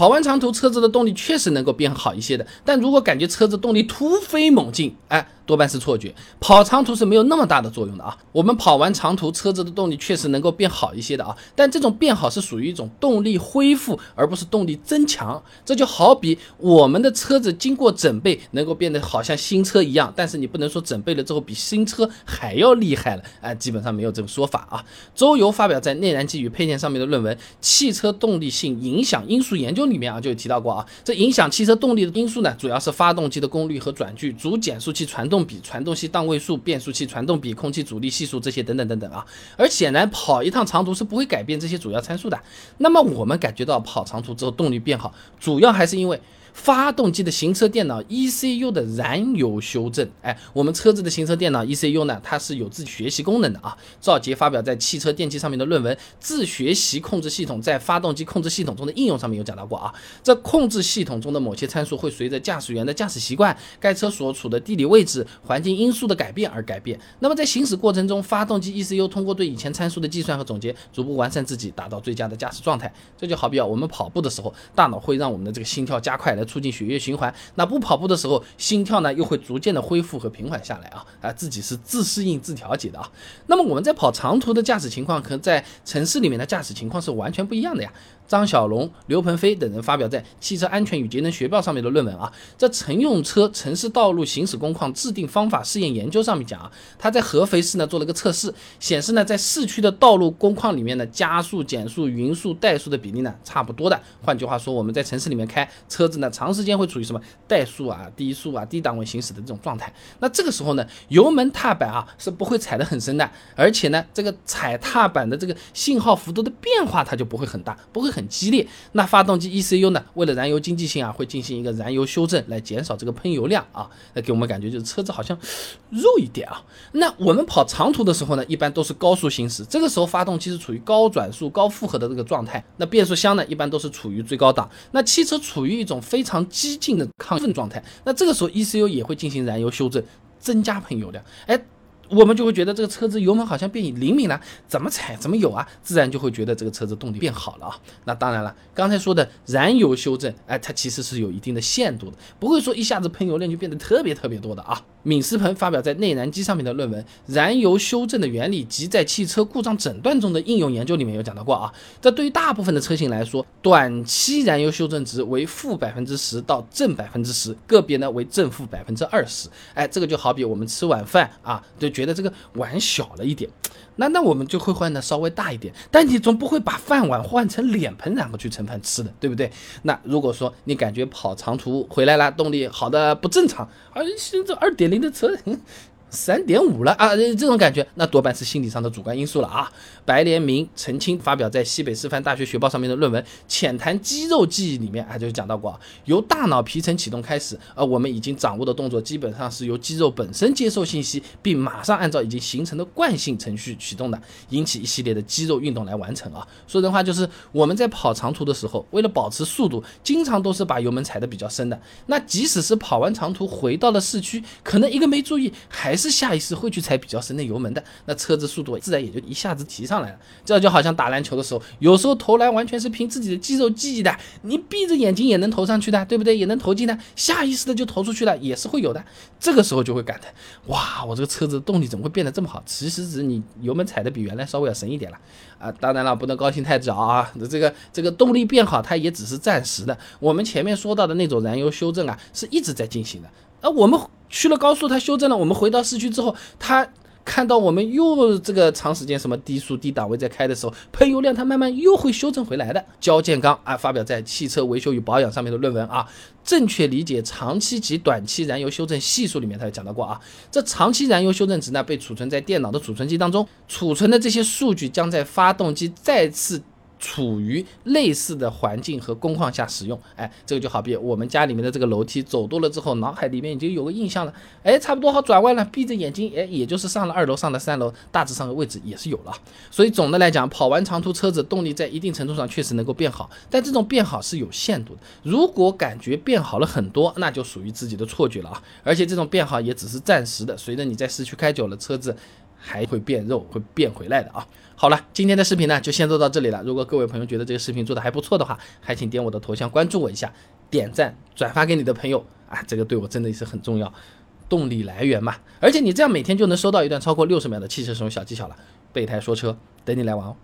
跑完长途，车子的动力确实能够变好一些的。但如果感觉车子动力突飞猛进，哎。多半是错觉，跑长途是没有那么大的作用的啊。我们跑完长途，车子的动力确实能够变好一些的啊。但这种变好是属于一种动力恢复，而不是动力增强。这就好比我们的车子经过整备，能够变得好像新车一样，但是你不能说整备了之后比新车还要厉害了，哎，基本上没有这个说法啊。周游发表在《内燃机与配件》上面的论文《汽车动力性影响因素研究》里面啊，就有提到过啊。这影响汽车动力的因素呢，主要是发动机的功率和转距、主减速器传动。比传动系档位数、变速器传动比、空气阻力系数这些等等等等啊，而显然跑一趟长途是不会改变这些主要参数的。那么我们感觉到跑长途之后动力变好，主要还是因为。发动机的行车电脑 ECU 的燃油修正，哎，我们车子的行车电脑 ECU 呢，它是有自己学习功能的啊。赵杰发表在《汽车电器》上面的论文《自学习控制系统在发动机控制系统中的应用》上面有讲到过啊。这控制系统中的某些参数会随着驾驶员的驾驶习惯、该车所处的地理位置、环境因素的改变而改变。那么在行驶过程中，发动机 ECU 通过对以前参数的计算和总结，逐步完善自己，达到最佳的驾驶状态。这就好比啊，我们跑步的时候，大脑会让我们的这个心跳加快。来促进血液循环，那不跑步的时候，心跳呢又会逐渐的恢复和平缓下来啊啊，自己是自适应自调节的啊。那么我们在跑长途的驾驶情况和在城市里面的驾驶情况是完全不一样的呀。张小龙、刘鹏飞等人发表在《汽车安全与节能学报》上面的论文啊，在乘用车城市道路行驶工况制定方法试验研究上面讲啊，他在合肥市呢做了个测试，显示呢在市区的道路工况里面呢，加速、减速、匀速、怠速的比例呢差不多的。换句话说，我们在城市里面开车子呢，长时间会处于什么怠速啊、低速啊、低档位行驶的这种状态。那这个时候呢，油门踏板啊是不会踩得很深的，而且呢，这个踩踏板的这个信号幅度的变化它就不会很大，不会很。激烈，那发动机 ECU 呢？为了燃油经济性啊，会进行一个燃油修正，来减少这个喷油量啊。那给我们感觉就是车子好像肉一点啊。那我们跑长途的时候呢，一般都是高速行驶，这个时候发动机是处于高转速、高负荷的这个状态。那变速箱呢，一般都是处于最高档。那汽车处于一种非非常激进的亢奋状态，那这个时候 ECU 也会进行燃油修正，增加喷油量。哎。我们就会觉得这个车子油门好像变灵敏了，怎么踩怎么有啊，自然就会觉得这个车子动力变好了啊。那当然了，刚才说的燃油修正，哎，它其实是有一定的限度的，不会说一下子喷油量就变得特别特别多的啊。闵思鹏发表在《内燃机》上面的论文《燃油修正的原理及在汽车故障诊断中的应用研究》里面有讲到过啊。这对于大部分的车型来说，短期燃油修正值为负百分之十到正百分之十，个别呢为正负百分之二十。哎，这个就好比我们吃晚饭啊，就觉得这个碗小了一点。那那我们就会换的稍微大一点，但你总不会把饭碗换成脸盆然后去盛饭吃的，对不对？那如果说你感觉跑长途回来了，动力好的不正常，而现在二点零的车。三点五了啊，这种感觉，那多半是心理上的主观因素了啊。白连明、澄清发表在西北师范大学学报上面的论文《浅谈肌肉记忆》里面，啊，就讲到过，由大脑皮层启动开始，呃，我们已经掌握的动作基本上是由肌肉本身接受信息，并马上按照已经形成的惯性程序启动的，引起一系列的肌肉运动来完成啊。说人话就是我们在跑长途的时候，为了保持速度，经常都是把油门踩得比较深的。那即使是跑完长途回到了市区，可能一个没注意，还是下意识会去踩比较深的油门的，那车子速度自然也就一下子提上来了。这就好像打篮球的时候，有时候投篮完全是凭自己的肌肉记忆的，你闭着眼睛也能投上去的，对不对？也能投进的，下意识的就投出去了，也是会有的。这个时候就会感叹：哇，我这个车子动力怎么会变得这么好？其实只是你油门踩的比原来稍微要深一点了啊。当然了，不能高兴太早啊。这个这个动力变好，它也只是暂时的。我们前面说到的那种燃油修正啊，是一直在进行的。啊，我们。去了高速，它修正了。我们回到市区之后，它看到我们又这个长时间什么低速低档位在开的时候，喷油量它慢慢又会修正回来的。焦建刚啊，发表在《汽车维修与保养》上面的论文啊，正确理解长期及短期燃油修正系数里面，他有讲到过啊。这长期燃油修正值呢，被储存在电脑的储存机当中，储存的这些数据将在发动机再次。处于类似的环境和工况下使用，哎，这个就好比我们家里面的这个楼梯走多了之后，脑海里面已经有个印象了，哎，差不多好转弯了，闭着眼睛，哎，也就是上了二楼，上了三楼，大致上的位置也是有了。所以总的来讲，跑完长途车子动力在一定程度上确实能够变好，但这种变好是有限度的。如果感觉变好了很多，那就属于自己的错觉了啊！而且这种变好也只是暂时的，随着你在市区开久了，车子。还会变肉，会变回来的啊。好了，今天的视频呢就先做到这里了。如果各位朋友觉得这个视频做的还不错的话，还请点我的头像关注我一下，点赞转发给你的朋友啊，这个对我真的是很重要，动力来源嘛。而且你这样每天就能收到一段超过六十秒的汽车使用小技巧了。备胎说车，等你来玩哦。